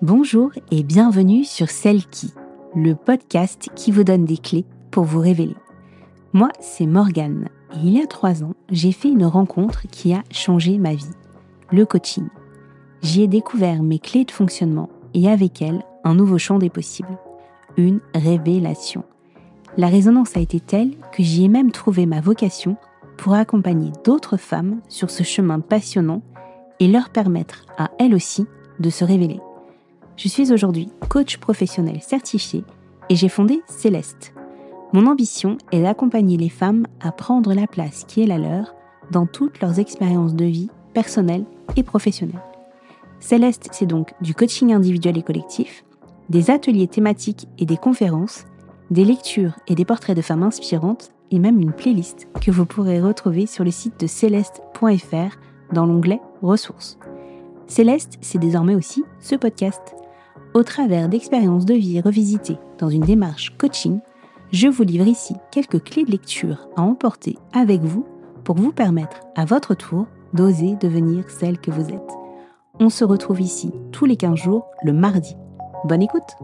Bonjour et bienvenue sur Celle qui, le podcast qui vous donne des clés pour vous révéler. Moi, c'est Morgane et il y a trois ans, j'ai fait une rencontre qui a changé ma vie, le coaching. J'y ai découvert mes clés de fonctionnement et avec elles, un nouveau champ des possibles, une révélation. La résonance a été telle que j'y ai même trouvé ma vocation pour accompagner d'autres femmes sur ce chemin passionnant et leur permettre à elles aussi de se révéler. Je suis aujourd'hui coach professionnel certifié et j'ai fondé Céleste. Mon ambition est d'accompagner les femmes à prendre la place qui est la leur dans toutes leurs expériences de vie personnelles et professionnelles. Céleste, c'est donc du coaching individuel et collectif, des ateliers thématiques et des conférences, des lectures et des portraits de femmes inspirantes et même une playlist que vous pourrez retrouver sur le site de céleste.fr dans l'onglet Ressources. Céleste, c'est désormais aussi ce podcast. Au travers d'expériences de vie revisitées dans une démarche coaching, je vous livre ici quelques clés de lecture à emporter avec vous pour vous permettre à votre tour d'oser devenir celle que vous êtes. On se retrouve ici tous les 15 jours le mardi. Bonne écoute